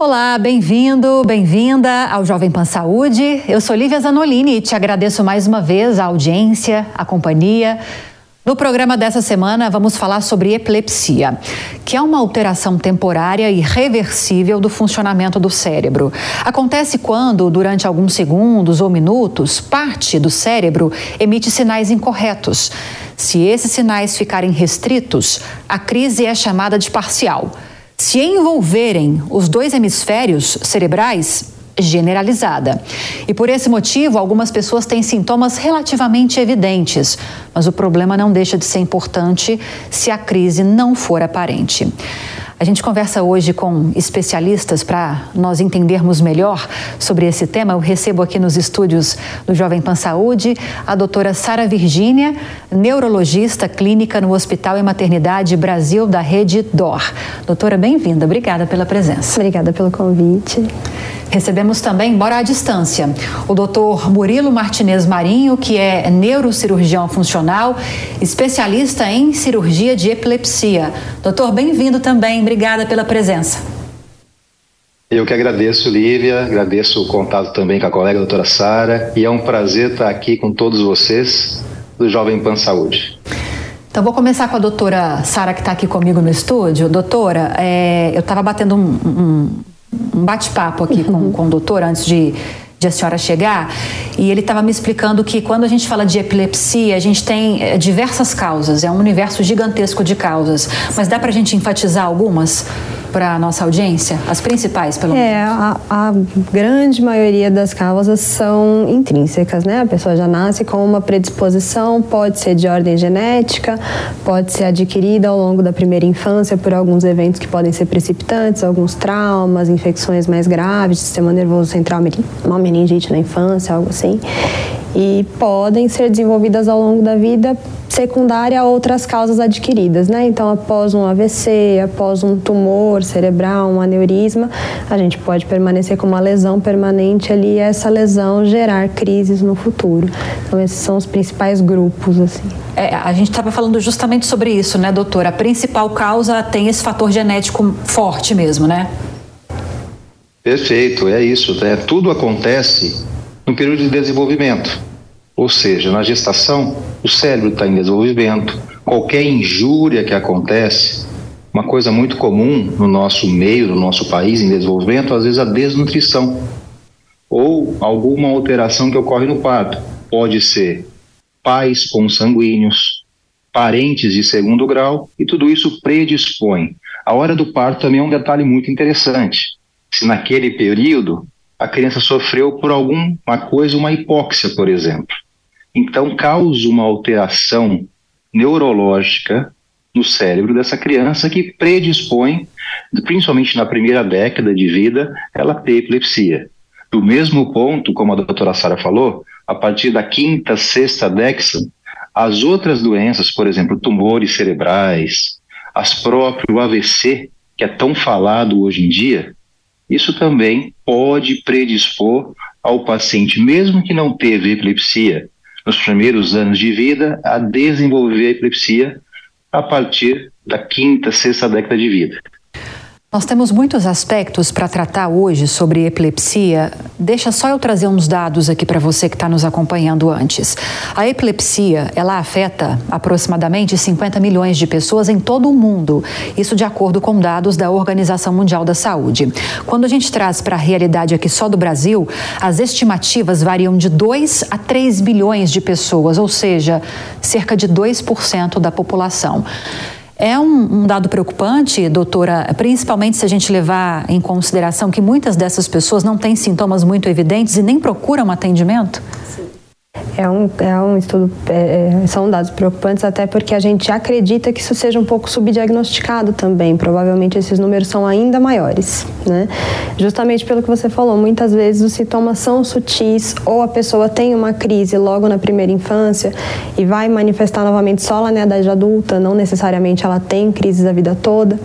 Olá, bem-vindo, bem-vinda ao Jovem Pan Saúde. Eu sou Lívia Zanolini e te agradeço mais uma vez a audiência, a companhia. No programa dessa semana, vamos falar sobre epilepsia, que é uma alteração temporária e reversível do funcionamento do cérebro. Acontece quando, durante alguns segundos ou minutos, parte do cérebro emite sinais incorretos. Se esses sinais ficarem restritos, a crise é chamada de parcial. Se envolverem os dois hemisférios cerebrais, generalizada. E por esse motivo, algumas pessoas têm sintomas relativamente evidentes, mas o problema não deixa de ser importante se a crise não for aparente. A gente conversa hoje com especialistas para nós entendermos melhor sobre esse tema. Eu recebo aqui nos estúdios do Jovem Pan Saúde a doutora Sara Virgínia, neurologista clínica no Hospital e Maternidade Brasil da Rede DOR. Doutora, bem-vinda. Obrigada pela presença. Obrigada pelo convite. Recebemos também, embora à distância, o doutor Murilo Martinez Marinho, que é neurocirurgião funcional, especialista em cirurgia de epilepsia. Doutor, bem-vindo também, obrigada pela presença. Eu que agradeço, Lívia, agradeço o contato também com a colega doutora Sara, e é um prazer estar aqui com todos vocês do Jovem Pan Saúde. Então, vou começar com a doutora Sara, que está aqui comigo no estúdio. Doutora, é, eu estava batendo um, um um bate-papo aqui com, com o doutor antes de, de a senhora chegar, e ele estava me explicando que quando a gente fala de epilepsia, a gente tem eh, diversas causas, é um universo gigantesco de causas, mas dá para a gente enfatizar algumas? Para a nossa audiência? As principais, pelo menos? É, a, a, grande maioria das causas são intrínsecas, né? A pessoa já nasce com uma predisposição, pode ser de ordem genética, pode ser adquirida ao longo da primeira infância por alguns eventos que podem ser precipitantes, alguns traumas, infecções mais graves, sistema nervoso central, uma meningite na infância, algo assim e podem ser desenvolvidas ao longo da vida secundária a outras causas adquiridas, né? Então, após um AVC, após um tumor cerebral, um aneurisma, a gente pode permanecer com uma lesão permanente ali e essa lesão gerar crises no futuro. Então, esses são os principais grupos, assim. É, a gente estava falando justamente sobre isso, né, doutora? A principal causa tem esse fator genético forte mesmo, né? Perfeito, é isso. Né? Tudo acontece no período de desenvolvimento. Ou seja, na gestação, o cérebro está em desenvolvimento. Qualquer injúria que acontece, uma coisa muito comum no nosso meio, no nosso país em desenvolvimento, às vezes a desnutrição ou alguma alteração que ocorre no parto. Pode ser pais consanguíneos, parentes de segundo grau, e tudo isso predispõe. A hora do parto também é um detalhe muito interessante. Se naquele período a criança sofreu por alguma coisa, uma hipóxia, por exemplo. Então, causa uma alteração neurológica no cérebro dessa criança que predispõe, principalmente na primeira década de vida, ela ter epilepsia. Do mesmo ponto, como a doutora Sara falou, a partir da quinta, sexta década, as outras doenças, por exemplo, tumores cerebrais, as próprias AVC, que é tão falado hoje em dia, isso também pode predispor ao paciente, mesmo que não teve epilepsia nos primeiros anos de vida, a desenvolver a epilepsia a partir da quinta, sexta década de vida. Nós temos muitos aspectos para tratar hoje sobre epilepsia. Deixa só eu trazer uns dados aqui para você que está nos acompanhando antes. A epilepsia, ela afeta aproximadamente 50 milhões de pessoas em todo o mundo. Isso de acordo com dados da Organização Mundial da Saúde. Quando a gente traz para a realidade aqui só do Brasil, as estimativas variam de 2 a 3 bilhões de pessoas, ou seja, cerca de 2% da população. É um, um, dado preocupante, doutora, principalmente se a gente levar em consideração que muitas dessas pessoas não têm sintomas muito evidentes e nem procuram atendimento? É um, é um estudo, é, é, são dados preocupantes até porque a gente acredita que isso seja um pouco subdiagnosticado também. Provavelmente esses números são ainda maiores, né? Justamente pelo que você falou, muitas vezes os sintomas são sutis ou a pessoa tem uma crise logo na primeira infância e vai manifestar novamente só lá na idade adulta, não necessariamente ela tem crises a vida toda.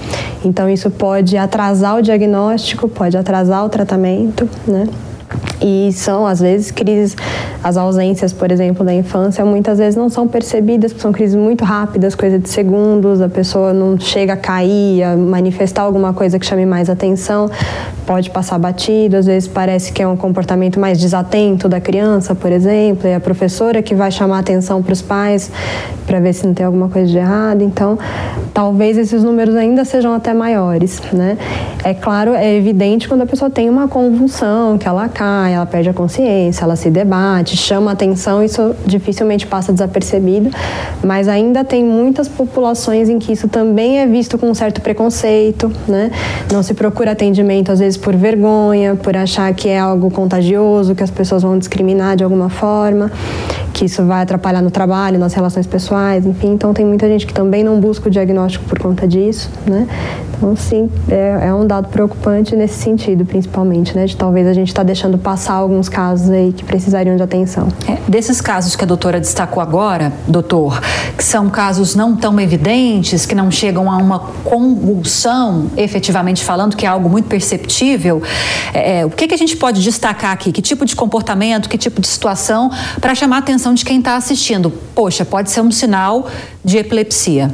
Então isso pode atrasar o diagnóstico, pode atrasar o tratamento, né? E são, às vezes, crises, as ausências, por exemplo, da infância, muitas vezes não são percebidas, são crises muito rápidas, coisa de segundos, a pessoa não chega a cair, a manifestar alguma coisa que chame mais atenção, pode passar batido, às vezes parece que é um comportamento mais desatento da criança, por exemplo, e a professora que vai chamar atenção para os pais para ver se não tem alguma coisa de errado. Então, talvez esses números ainda sejam até maiores, né? É claro, é evidente quando a pessoa tem uma convulsão, que ela cai, ela perde a consciência, ela se debate, chama atenção, isso dificilmente passa desapercebido, mas ainda tem muitas populações em que isso também é visto com um certo preconceito, né? Não se procura atendimento às vezes por vergonha, por achar que é algo contagioso, que as pessoas vão discriminar de alguma forma, que isso vai atrapalhar no trabalho, nas relações pessoais, enfim. Então tem muita gente que também não busca o diagnóstico por conta disso, né? Então, sim, é, é um dado preocupante nesse sentido, principalmente, né? De talvez a gente está deixando passar alguns casos aí que precisariam de atenção. É, desses casos que a doutora destacou agora, doutor, que são casos não tão evidentes, que não chegam a uma convulsão, efetivamente falando, que é algo muito perceptível, é, é o que, que a gente pode destacar aqui? Que tipo de comportamento, que tipo de situação, para chamar a atenção de quem está assistindo? Poxa, pode ser um sinal de epilepsia.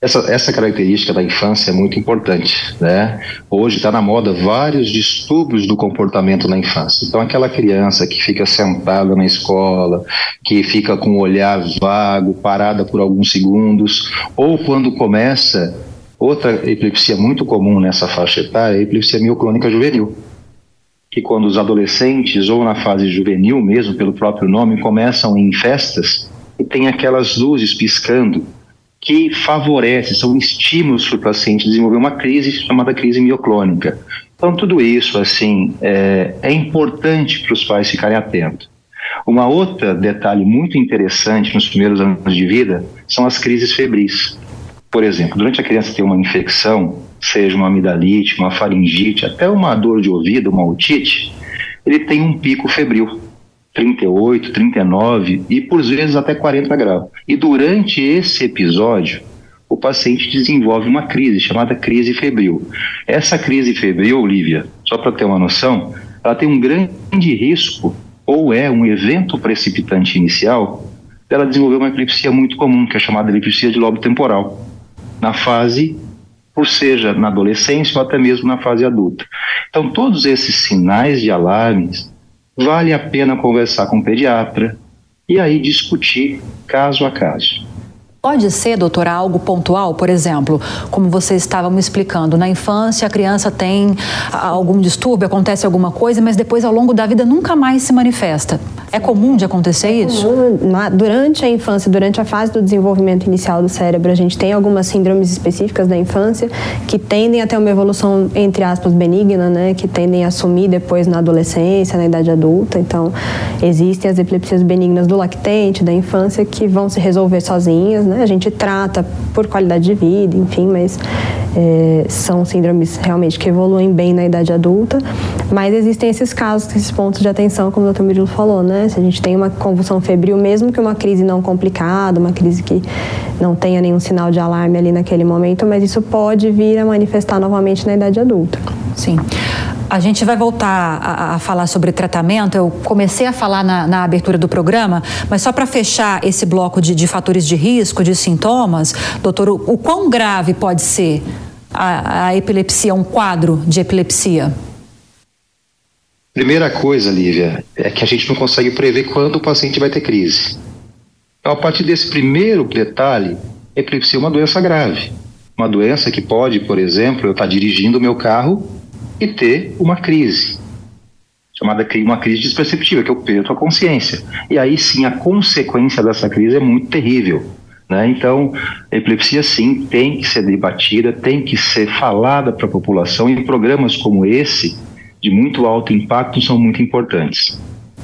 Essa, essa característica da infância é muito importante, né? Hoje está na moda vários distúrbios do comportamento na infância. Então, aquela criança que fica sentada na escola, que fica com o olhar vago, parada por alguns segundos, ou quando começa outra epilepsia muito comum nessa faixa etária, é a epilepsia mioclônica juvenil, que quando os adolescentes ou na fase juvenil mesmo, pelo próprio nome, começam em festas e tem aquelas luzes piscando que favorece, são estímulos para o paciente desenvolver uma crise chamada crise mioclônica. Então, tudo isso, assim, é, é importante para os pais ficarem atentos. Uma outra detalhe muito interessante nos primeiros anos de vida são as crises febris. Por exemplo, durante a criança ter uma infecção, seja uma amidalite, uma faringite, até uma dor de ouvido, uma otite, ele tem um pico febril. 38, 39 e por vezes até 40 graus. E durante esse episódio, o paciente desenvolve uma crise chamada crise febril. Essa crise febril, Lívia, só para ter uma noção, ela tem um grande risco ou é um evento precipitante inicial dela desenvolver uma epilepsia muito comum, que é chamada epilepsia de lobo temporal, na fase, ou seja, na adolescência ou até mesmo na fase adulta. Então, todos esses sinais de alarmes vale a pena conversar com o pediatra e aí discutir caso a caso. Pode ser, doutora, algo pontual, por exemplo, como vocês estavam me explicando, na infância a criança tem algum distúrbio, acontece alguma coisa, mas depois ao longo da vida nunca mais se manifesta. É comum de acontecer é isso? Durante a infância, durante a fase do desenvolvimento inicial do cérebro, a gente tem algumas síndromes específicas da infância que tendem a ter uma evolução, entre aspas, benigna, né? Que tendem a sumir depois na adolescência, na idade adulta. Então, existem as epilepsias benignas do lactente, da infância, que vão se resolver sozinhas, né? A gente trata por qualidade de vida, enfim, mas é, são síndromes realmente que evoluem bem na idade adulta. Mas existem esses casos, esses pontos de atenção, como o Dr. Murilo falou, né? Se a gente tem uma convulsão febril, mesmo que uma crise não complicada, uma crise que não tenha nenhum sinal de alarme ali naquele momento, mas isso pode vir a manifestar novamente na idade adulta. Sim. A gente vai voltar a, a, falar sobre tratamento. Eu comecei a falar na, na abertura do programa, mas só para fechar esse bloco de, de, fatores de risco, de sintomas, doutor, o, o quão grave pode ser a, a epilepsia, um quadro de epilepsia? Primeira coisa, Lívia, é que a gente não consegue prever quando o paciente vai ter crise. Então, a partir desse primeiro detalhe, epilepsia é uma doença grave. Uma doença que pode, por exemplo, eu estar tá dirigindo o meu carro e ter uma crise, chamada uma crise desperceptiva, que eu perco a consciência. E aí sim, a consequência dessa crise é muito terrível. Né? Então, a epilepsia sim tem que ser debatida, tem que ser falada para a população e programas como esse, de muito alto impacto, são muito importantes.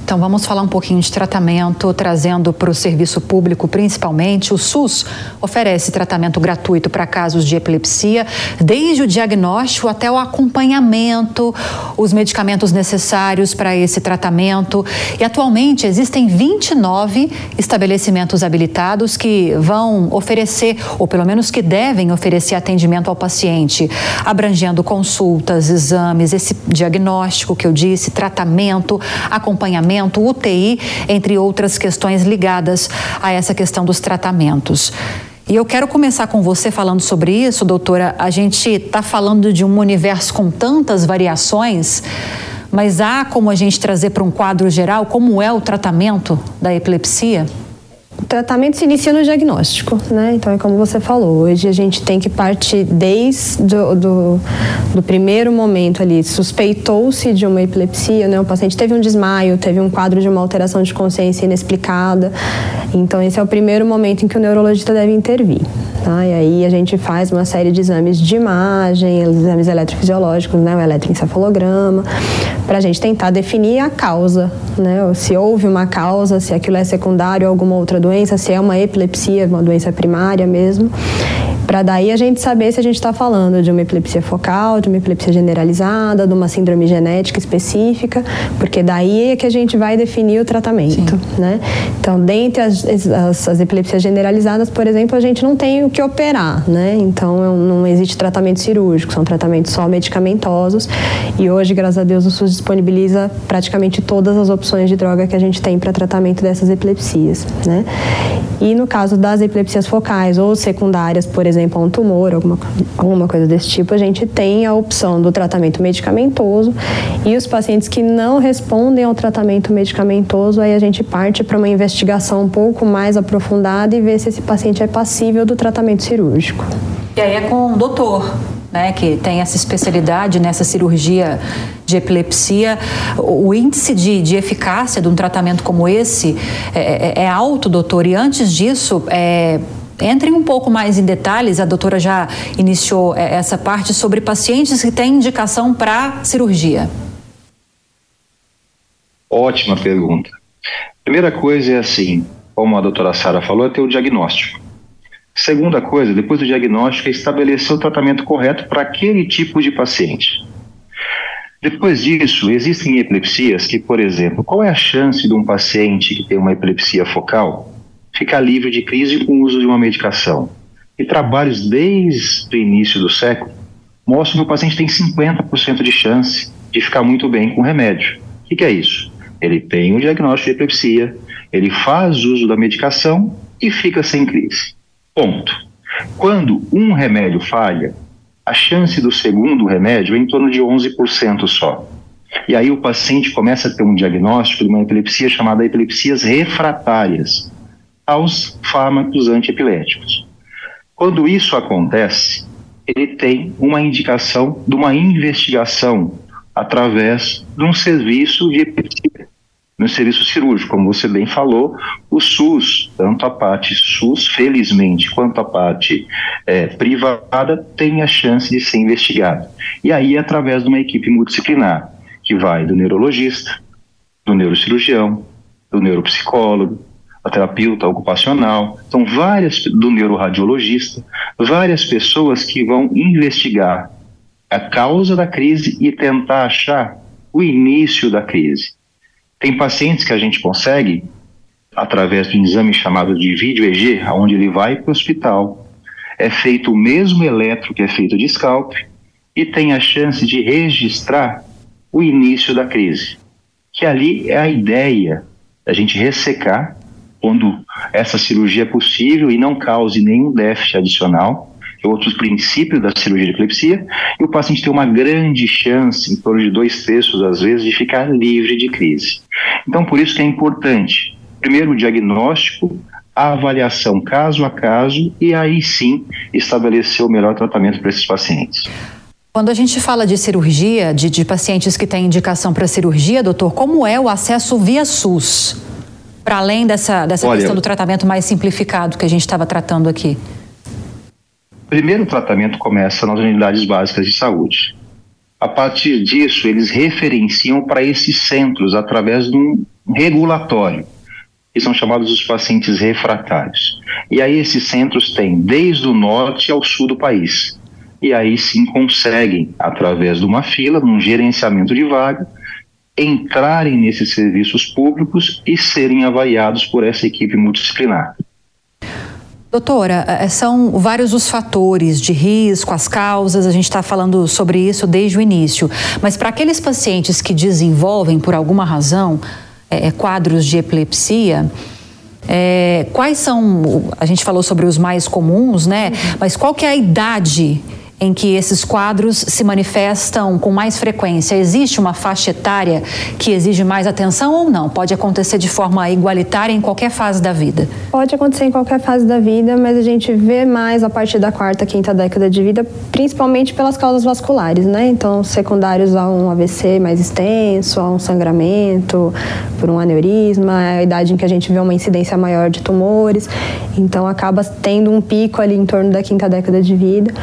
Então vamos falar um pouquinho de tratamento, trazendo para o serviço público principalmente. O SUS oferece tratamento gratuito para casos de epilepsia, desde o diagnóstico até o acompanhamento, os medicamentos necessários para esse tratamento. E atualmente existem 29 estabelecimentos habilitados que vão oferecer, ou pelo menos que devem oferecer atendimento ao paciente, abrangendo consultas, exames, esse diagnóstico que eu disse, tratamento, acompanhamento UTI, entre outras questões ligadas a essa questão dos tratamentos. E eu quero começar com você falando sobre isso, doutora. A gente está falando de um universo com tantas variações, mas há como a gente trazer para um quadro geral como é o tratamento da epilepsia? O tratamento se inicia no diagnóstico, né? Então é como você falou, hoje a gente tem que partir desde do, do, do primeiro momento ali, suspeitou-se de uma epilepsia, né? O paciente teve um desmaio, teve um quadro de uma alteração de consciência inexplicada. Então esse é o primeiro momento em que o neurologista deve intervir. Tá? E aí a gente faz uma série de exames de imagem, exames eletrofisiológicos, né? O eletroencefalograma, para a gente tentar definir a causa, né? Se houve uma causa, se aquilo é secundário a alguma outra doença, se é uma epilepsia, uma doença primária mesmo para daí a gente saber se a gente está falando de uma epilepsia focal, de uma epilepsia generalizada, de uma síndrome genética específica, porque daí é que a gente vai definir o tratamento, Sim. né? Então, dentre as, as, as, epilepsias generalizadas, por exemplo, a gente não tem o que operar, né? Então, não existe tratamento cirúrgico, são tratamentos só medicamentosos e hoje, graças a Deus, o SUS disponibiliza praticamente todas as opções de droga que a gente tem para tratamento dessas epilepsias, né? E no caso das epilepsias focais ou secundárias, por exemplo, exemplo, um tumor, alguma, alguma coisa desse tipo, a gente tem a opção do tratamento medicamentoso e os pacientes que não respondem ao tratamento medicamentoso, aí a gente parte para uma investigação um pouco mais aprofundada e ver se esse paciente é passível do tratamento cirúrgico. E aí é com o doutor, né, que tem essa especialidade nessa cirurgia de epilepsia, o índice de, de eficácia de um tratamento como esse é, é, é alto, doutor. E antes disso, é, Entrem um pouco mais em detalhes, a doutora já iniciou é, essa parte sobre pacientes que têm indicação para cirurgia. Ótima pergunta. Primeira coisa é assim, como a doutora Sara falou, é ter o diagnóstico. Segunda coisa, depois do diagnóstico, é estabelecer o tratamento correto para aquele tipo de paciente. Depois disso, existem epilepsias que, por exemplo, qual é a chance de um paciente que tem uma epilepsia focal ficar livre de crise com o uso de uma medicação. E trabalhos desde o início do século mostram que o paciente tem 50% de chance de ficar muito bem com o remédio. O que, que é isso? Ele tem o um diagnóstico de epilepsia, ele faz uso da medicação e fica sem crise. Ponto. Quando um remédio falha, a chance do segundo remédio é em torno de 11% só. E aí o paciente começa a ter um diagnóstico de uma epilepsia chamada epilepsias refratárias aos fármacos antiepiléticos. Quando isso acontece, ele tem uma indicação de uma investigação através de um serviço de epilepsia, no serviço cirúrgico, como você bem falou, o SUS, tanto a parte SUS, felizmente, quanto a parte é, privada, tem a chance de ser investigado. E aí, através de uma equipe multidisciplinar, que vai do neurologista, do neurocirurgião, do neuropsicólogo, a terapeuta ocupacional, são várias do neuroradiologista, várias pessoas que vão investigar a causa da crise e tentar achar o início da crise. Tem pacientes que a gente consegue através de um exame chamado de vídeo EG, onde ele vai para o hospital, é feito o mesmo eletro que é feito de scalp e tem a chance de registrar o início da crise. Que ali é a ideia da gente ressecar quando essa cirurgia é possível e não cause nenhum déficit adicional, é outros princípios da cirurgia de epilepsia, e o paciente tem uma grande chance, em torno de dois terços às vezes, de ficar livre de crise. Então, por isso que é importante, primeiro, o diagnóstico, a avaliação caso a caso, e aí sim estabelecer o melhor tratamento para esses pacientes. Quando a gente fala de cirurgia, de, de pacientes que têm indicação para cirurgia, doutor, como é o acesso via SUS? Para além dessa, dessa Olha, questão do tratamento mais simplificado que a gente estava tratando aqui? Primeiro, o tratamento começa nas unidades básicas de saúde. A partir disso, eles referenciam para esses centros através de um regulatório, que são chamados os pacientes refratários. E aí esses centros têm desde o norte ao sul do país. E aí sim conseguem, através de uma fila, num gerenciamento de vaga, entrarem nesses serviços públicos e serem avaliados por essa equipe multidisciplinar. Doutora, eh, são vários os fatores de risco, as causas, a gente está falando sobre isso desde o início. Mas para aqueles pacientes que desenvolvem, por alguma razão, é, quadros de epilepsia, é, quais são, a gente falou sobre os mais comuns, né? Mas qual que é a idade em que esses quadros se manifestam com mais frequência? Existe uma faixa etária que exige mais atenção ou não? Pode acontecer de forma igualitária em qualquer fase da vida? Pode acontecer em qualquer fase da vida, mas a gente vê mais a partir da quarta, quinta década de vida, principalmente pelas causas vasculares, né? Então, secundários a um AVC mais extenso, a um sangramento, por um aneurisma, é a idade em que a gente vê uma incidência maior de tumores. Então, acaba tendo um pico ali em torno da quinta década de vida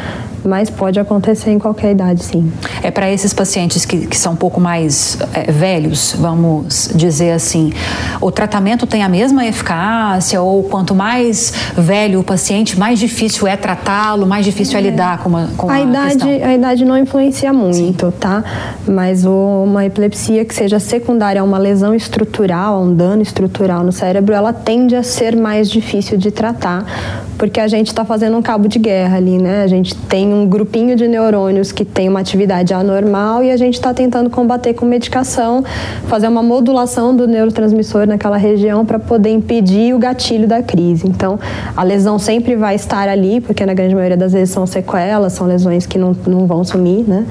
mas pode acontecer em qualquer idade, sim. É para esses pacientes que, que, são um pouco mais é, velhos, vamos dizer assim, o tratamento tem a mesma eficácia ou quanto mais velho o paciente, mais difícil é tratá-lo, mais difícil é, é lidar com, uma, com a, a idade, questão. A idade não influencia muito, sim. tá? Mas uma epilepsia que seja secundária a uma lesão estrutural, a um dano estrutural no cérebro, ela tende a ser mais difícil de tratar, porque a gente está fazendo um cabo de guerra ali, né? A gente tem um grupinho de neurônios que tem uma atividade anormal e a gente está tentando combater com medicação, fazer uma modulação do neurotransmissor naquela região para poder impedir o gatilho da crise. Então, a lesão sempre vai estar ali, porque na grande maioria das vezes são sequelas, são lesões que não, não vão sumir, né?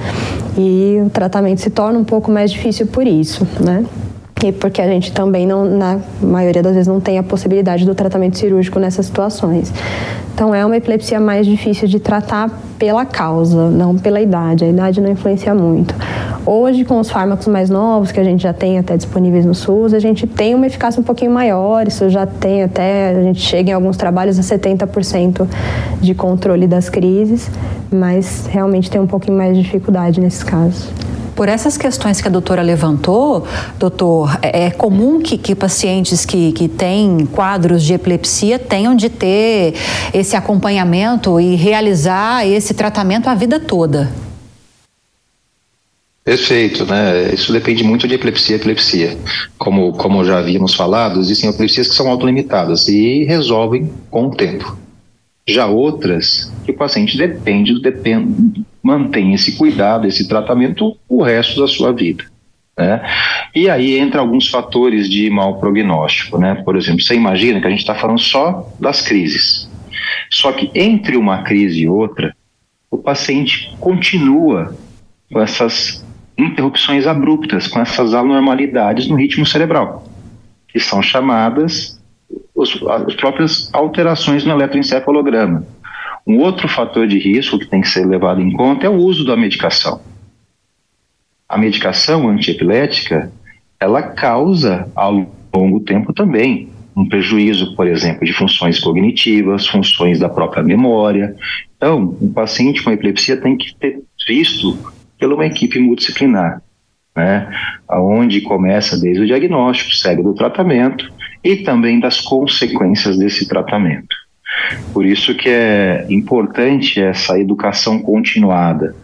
E o tratamento se torna um pouco mais difícil por isso, né? E porque a gente também não, na maioria das vezes não tem a possibilidade do tratamento cirúrgico nessas situações. Então é uma epilepsia mais difícil de tratar pela causa, não pela idade. A idade não influencia muito. Hoje, com os fármacos mais novos, que a gente já tem até disponíveis no SUS, a gente tem uma eficácia um pouquinho maior, isso já tem até, a gente chega em alguns trabalhos a 70% de controle das crises, mas realmente tem um pouquinho mais de dificuldade nesses casos. Por essas questões que a doutora levantou, doutor, é, é comum que, que pacientes que, que têm quadros de epilepsia tenham de ter esse acompanhamento e realizar esse tratamento a vida toda. Perfeito, né? Isso depende muito de epilepsia epilepsia. Como, como já havíamos falado, existem epilepsias que são autolimitadas e resolvem com o tempo. Já outras, que o paciente depende, depende mantém esse cuidado, esse tratamento o resto da sua vida. Né? E aí entra alguns fatores de mau prognóstico, né? Por exemplo, você imagina que a gente está falando só das crises. Só que entre uma crise e outra, o paciente continua com essas interrupções abruptas, com essas anormalidades no ritmo cerebral, que são chamadas os, as próprias alterações no eletroencefalograma. Um outro fator de risco que tem que ser levado em conta é o uso da medicação. A medicação antiepilética, ela causa ao longo tempo também um prejuízo, por exemplo, de funções cognitivas, funções da própria memória. Então, um paciente com epilepsia tem que ter visto pela uma equipe multidisciplinar, né? Onde começa desde o diagnóstico, segue do tratamento e também das consequências desse tratamento. Por isso que é importante essa educação continuada,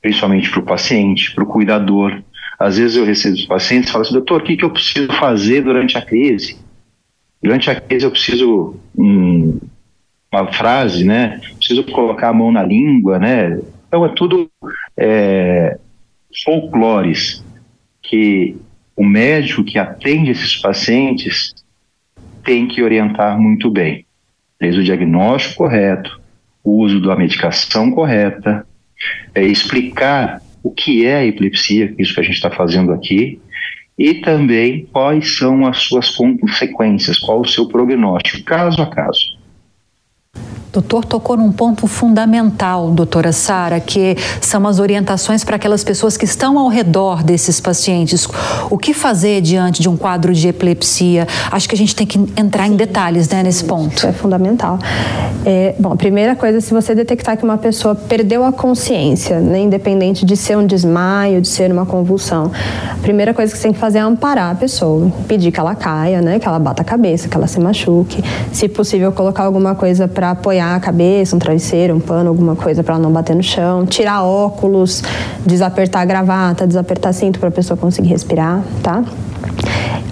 principalmente para o paciente, para o cuidador. Às vezes eu recebo os pacientes e falo assim, doutor, o que, que eu preciso fazer durante a crise? Durante a crise eu preciso um, uma frase, né? Preciso colocar a mão na língua, né? Então é tudo é, folclores que o médico que atende esses pacientes tem que orientar muito bem desde o diagnóstico correto, o uso da medicação correta, é, explicar o que é a epilepsia, isso que a gente está fazendo aqui, e também quais são as suas consequências, qual o seu prognóstico, caso a caso. Doutor tocou num ponto fundamental, doutora Sara, que são as orientações para aquelas pessoas que estão ao redor desses pacientes. O que fazer diante de um quadro de epilepsia? Acho que a gente tem que entrar em detalhes né, nesse ponto. É fundamental. É, bom, a primeira coisa, se você detectar que uma pessoa perdeu a consciência, né, independente de ser um desmaio, de ser uma convulsão, a primeira coisa que você tem que fazer é amparar a pessoa, pedir que ela caia, né, que ela bata a cabeça, que ela se machuque, se possível colocar alguma coisa para apoiar apoiar a cabeça, um travesseiro, um pano, alguma coisa para ela não bater no chão, tirar óculos, desapertar a gravata, desapertar cinto para a pessoa conseguir respirar, tá?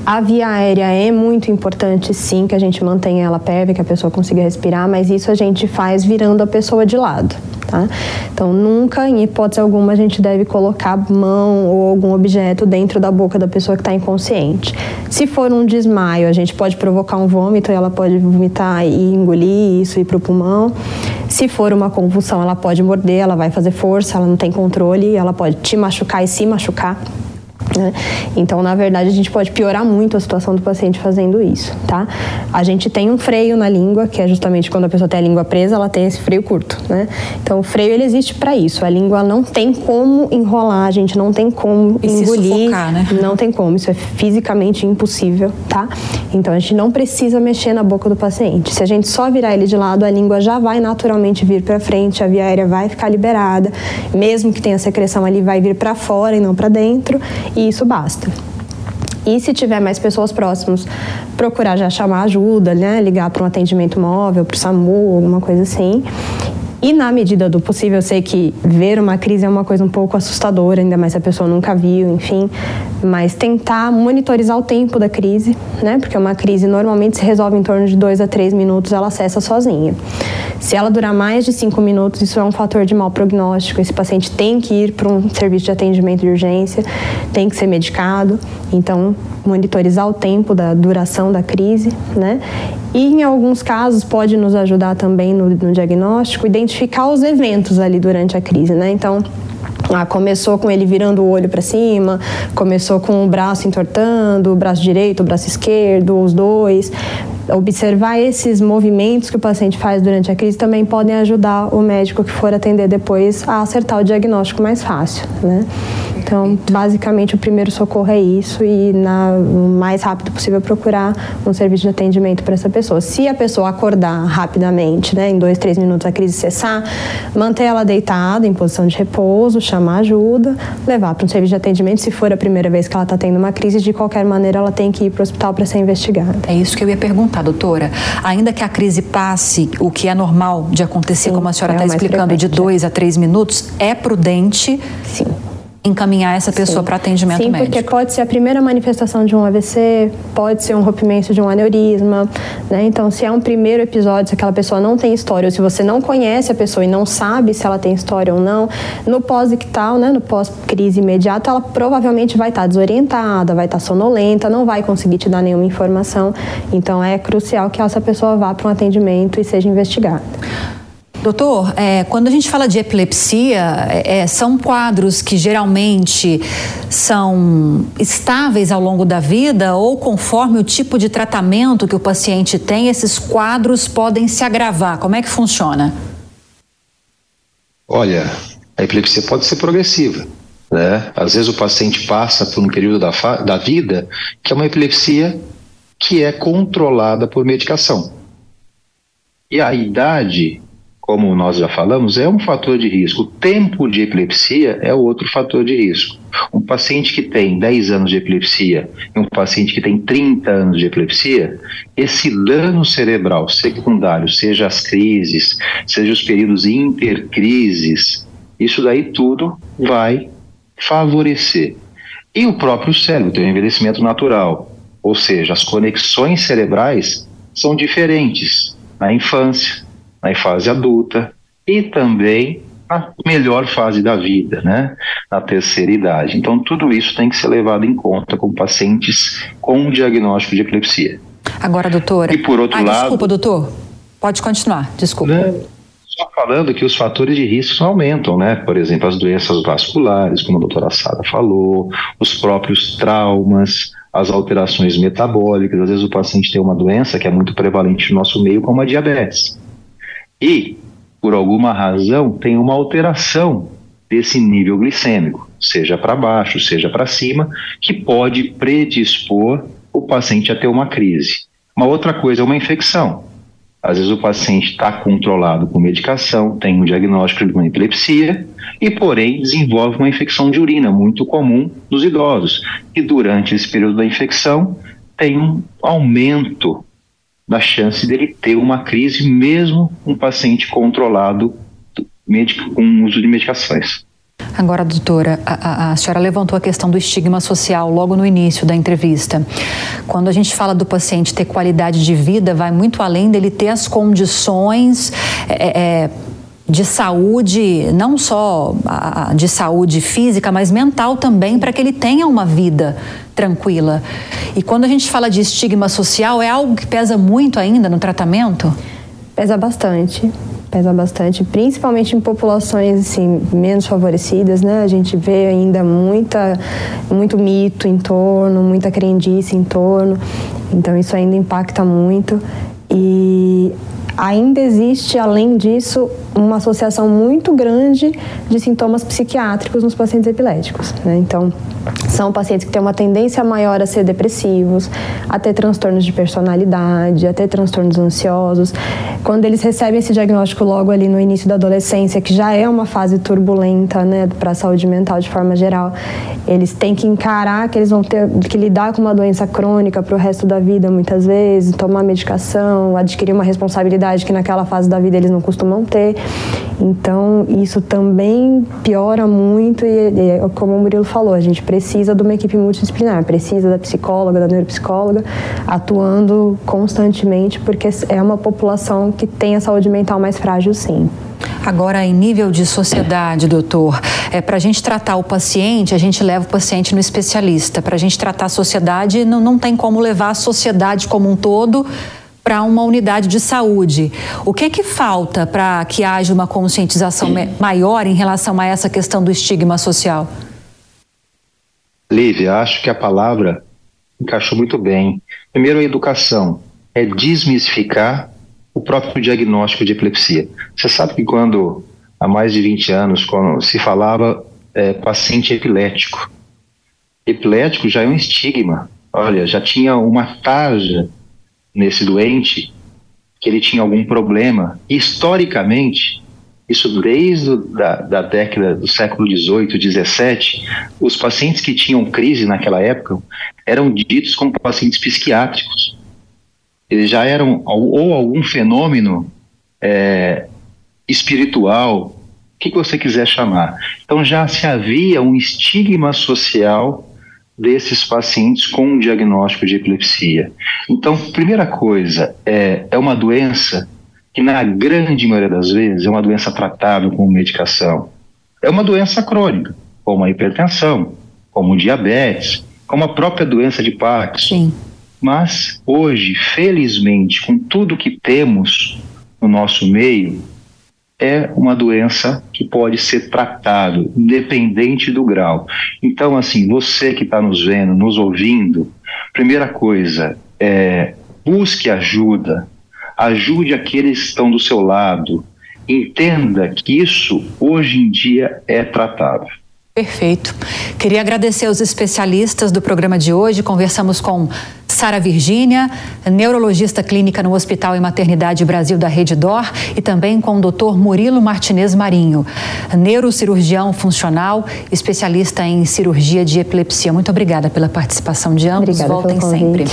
A via aérea é muito importante, sim, que a gente mantenha ela pérvia, que a pessoa consiga respirar, mas isso a gente faz virando a pessoa de lado. Tá? Então, nunca, em hipótese alguma, a gente deve colocar mão ou algum objeto dentro da boca da pessoa que está inconsciente. Se for um desmaio, a gente pode provocar um vômito e ela pode vomitar e engolir isso e ir para o pulmão. Se for uma convulsão, ela pode morder, ela vai fazer força, ela não tem controle, ela pode te machucar e se machucar. Né? Então, na verdade, a gente pode piorar muito a situação do paciente fazendo isso, tá? A gente tem um freio na língua, que é justamente quando a pessoa tem a língua presa, ela tem esse freio curto, né? Então, o freio ele existe para isso. A língua não tem como enrolar, a gente não tem como e engolir, sufocar, né? não tem como. Isso é fisicamente impossível, tá? Então, a gente não precisa mexer na boca do paciente. Se a gente só virar ele de lado, a língua já vai naturalmente vir para frente, a via aérea vai ficar liberada, mesmo que tenha secreção ali, vai vir para fora e não para dentro e isso basta. E se tiver mais pessoas próximas, procurar já chamar ajuda, né? ligar para um atendimento móvel, para o SAMU, alguma coisa assim. E na medida do possível, eu sei que ver uma crise é uma coisa um pouco assustadora, ainda mais se a pessoa nunca viu, enfim, mas tentar monitorizar o tempo da crise, né? Porque uma crise normalmente se resolve em torno de dois a três minutos, ela cessa sozinha. Se ela durar mais de cinco minutos, isso é um fator de mau prognóstico. Esse paciente tem que ir para um serviço de atendimento de urgência, tem que ser medicado. Então, monitorizar o tempo da duração da crise, né? E em alguns casos pode nos ajudar também no, no diagnóstico, identificar os eventos ali durante a crise, né? Então, ah, começou com ele virando o olho para cima, começou com o braço entortando, o braço direito, o braço esquerdo, os dois. Observar esses movimentos que o paciente faz durante a crise também podem ajudar o médico que for atender depois a acertar o diagnóstico mais fácil, né? Então, basicamente, o primeiro socorro é isso e, na, o mais rápido possível, procurar um serviço de atendimento para essa pessoa. Se a pessoa acordar rapidamente, né, em dois, três minutos a crise cessar, manter ela deitada em posição de repouso, chamar ajuda, levar para um serviço de atendimento. Se for a primeira vez que ela está tendo uma crise, de qualquer maneira, ela tem que ir para o hospital para ser investigada. É isso que eu ia perguntar, doutora. Ainda que a crise passe, o que é normal de acontecer, Sim, como a senhora está é explicando, de dois a três minutos, é prudente. Sim encaminhar essa pessoa para atendimento Sim, médico. Sim, porque pode ser a primeira manifestação de um AVC, pode ser um rompimento de um aneurisma, né? Então, se é um primeiro episódio, se aquela pessoa não tem história, ou se você não conhece a pessoa e não sabe se ela tem história ou não, no pós-ictal, né, no pós-crise imediata, ela provavelmente vai estar desorientada, vai estar sonolenta, não vai conseguir te dar nenhuma informação. Então, é crucial que essa pessoa vá para um atendimento e seja investigada. Doutor, é, quando a gente fala de epilepsia, é, é, são quadros que geralmente são estáveis ao longo da vida ou conforme o tipo de tratamento que o paciente tem, esses quadros podem se agravar. Como é que funciona? Olha, a epilepsia pode ser progressiva. Né? Às vezes o paciente passa por um período da, da vida que é uma epilepsia que é controlada por medicação. E a idade como nós já falamos, é um fator de risco. O tempo de epilepsia é outro fator de risco. Um paciente que tem 10 anos de epilepsia e um paciente que tem 30 anos de epilepsia, esse dano cerebral secundário, seja as crises, seja os períodos intercrises, isso daí tudo vai favorecer. E o próprio cérebro tem um envelhecimento natural, ou seja, as conexões cerebrais são diferentes na infância, na fase adulta e também na melhor fase da vida, né? Na terceira idade. Então, tudo isso tem que ser levado em conta com pacientes com diagnóstico de epilepsia. Agora, doutora. E por outro ah, lado. Desculpa, doutor. Pode continuar, desculpa. Né? Só falando que os fatores de risco aumentam, né? Por exemplo, as doenças vasculares, como a doutora Sara falou, os próprios traumas, as alterações metabólicas. Às vezes o paciente tem uma doença que é muito prevalente no nosso meio, como a diabetes. E, por alguma razão, tem uma alteração desse nível glicêmico, seja para baixo, seja para cima, que pode predispor o paciente a ter uma crise. Uma outra coisa é uma infecção. Às vezes o paciente está controlado com medicação, tem um diagnóstico de uma epilepsia e, porém, desenvolve uma infecção de urina, muito comum nos idosos. E durante esse período da infecção, tem um aumento da chance dele ter uma crise, mesmo um paciente controlado com uso de medicações. Agora, doutora, a, a, senhora levantou a questão do estigma social logo no início da entrevista. Quando a gente fala do paciente ter qualidade de vida, vai muito além dele ter as condições. É, é, de saúde, não só de saúde física, mas mental também, para que ele tenha uma vida tranquila. E quando a gente fala de estigma social, é algo que pesa muito ainda no tratamento? Pesa bastante pesa bastante, principalmente em populações assim, menos favorecidas, né? A gente vê ainda muita, muito mito em torno, muita crendice em torno, então isso ainda impacta muito. E ainda existe, além disso, uma associação muito grande de sintomas psiquiátricos nos pacientes epiléticos. Né? Então, são pacientes que têm uma tendência maior a ser depressivos, a ter transtornos de personalidade, a ter transtornos ansiosos. Quando eles recebem esse diagnóstico logo ali no início da adolescência, que já é uma fase turbulenta né, para a saúde mental de forma geral, eles têm que encarar que eles vão ter que lidar com uma doença crônica para o resto da vida, muitas vezes, tomar medicação, adquirir uma responsabilidade que naquela fase da vida eles não costumam ter. Então, isso também piora muito e, e como o Murilo falou, a gente precisa de uma equipe multidisciplinar, precisa da psicóloga, da neuropsicóloga, atuando constantemente, porque é uma população que tem a saúde mental mais frágil, sim. Agora, em nível de sociedade, doutor, é, para a gente tratar o paciente, a gente leva o paciente no especialista. Para a gente tratar a sociedade, não, não tem como levar a sociedade como um todo para uma unidade de saúde. O que é que falta para que haja uma conscientização maior em relação a essa questão do estigma social? Lívia, acho que a palavra encaixou muito bem. Primeiro, a educação é desmistificar o próprio diagnóstico de epilepsia. Você sabe que quando, há mais de 20 anos, quando se falava é, paciente epilético, epilético já é um estigma. Olha, já tinha uma tarja nesse doente que ele tinha algum problema. Historicamente, isso desde da, da década do século XVIII, XVII, os pacientes que tinham crise naquela época eram ditos como pacientes psiquiátricos. Eles já eram ou algum fenômeno é, espiritual, o que você quiser chamar. Então já se havia um estigma social desses pacientes com um diagnóstico de epilepsia. Então, primeira coisa, é, é uma doença que, na grande maioria das vezes, é uma doença tratável com medicação. É uma doença crônica, como a hipertensão, como o diabetes, como a própria doença de Parkinson. Sim. Mas, hoje, felizmente, com tudo que temos no nosso meio, é uma doença que pode ser tratável, independente do grau. Então, assim, você que está nos vendo, nos ouvindo, primeira coisa, é, busque ajuda, ajude aqueles que estão do seu lado, entenda que isso hoje em dia é tratável. Perfeito. Queria agradecer aos especialistas do programa de hoje. Conversamos com Sara Virgínia, neurologista clínica no Hospital e Maternidade Brasil da Rede Dor, e também com o Dr. Murilo Martinez Marinho, neurocirurgião funcional, especialista em cirurgia de epilepsia. Muito obrigada pela participação de ambos. Obrigada Voltem sempre.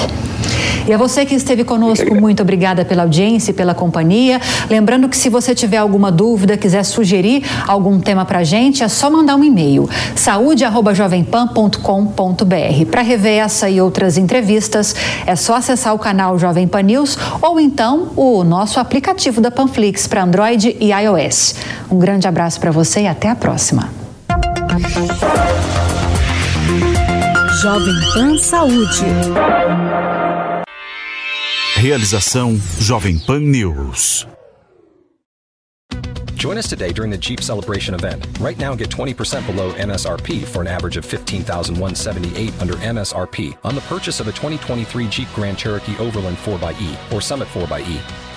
E a você que esteve conosco, muito obrigada pela audiência e pela companhia. Lembrando que se você tiver alguma dúvida, quiser sugerir algum tema para gente, é só mandar um e-mail saúde@jovempan.com.br. Para rever essa e outras entrevistas, é só acessar o canal Jovem Pan News ou então o nosso aplicativo da Panflix para Android e iOS. Um grande abraço para você e até a próxima. Jovem Pan Saúde. Realização Jovem Pan News. Join us today during the Jeep Celebration event. Right now, get 20% below MSRP for an average of 15178 under MSRP on the purchase of a 2023 Jeep Grand Cherokee Overland 4xE or Summit 4xE.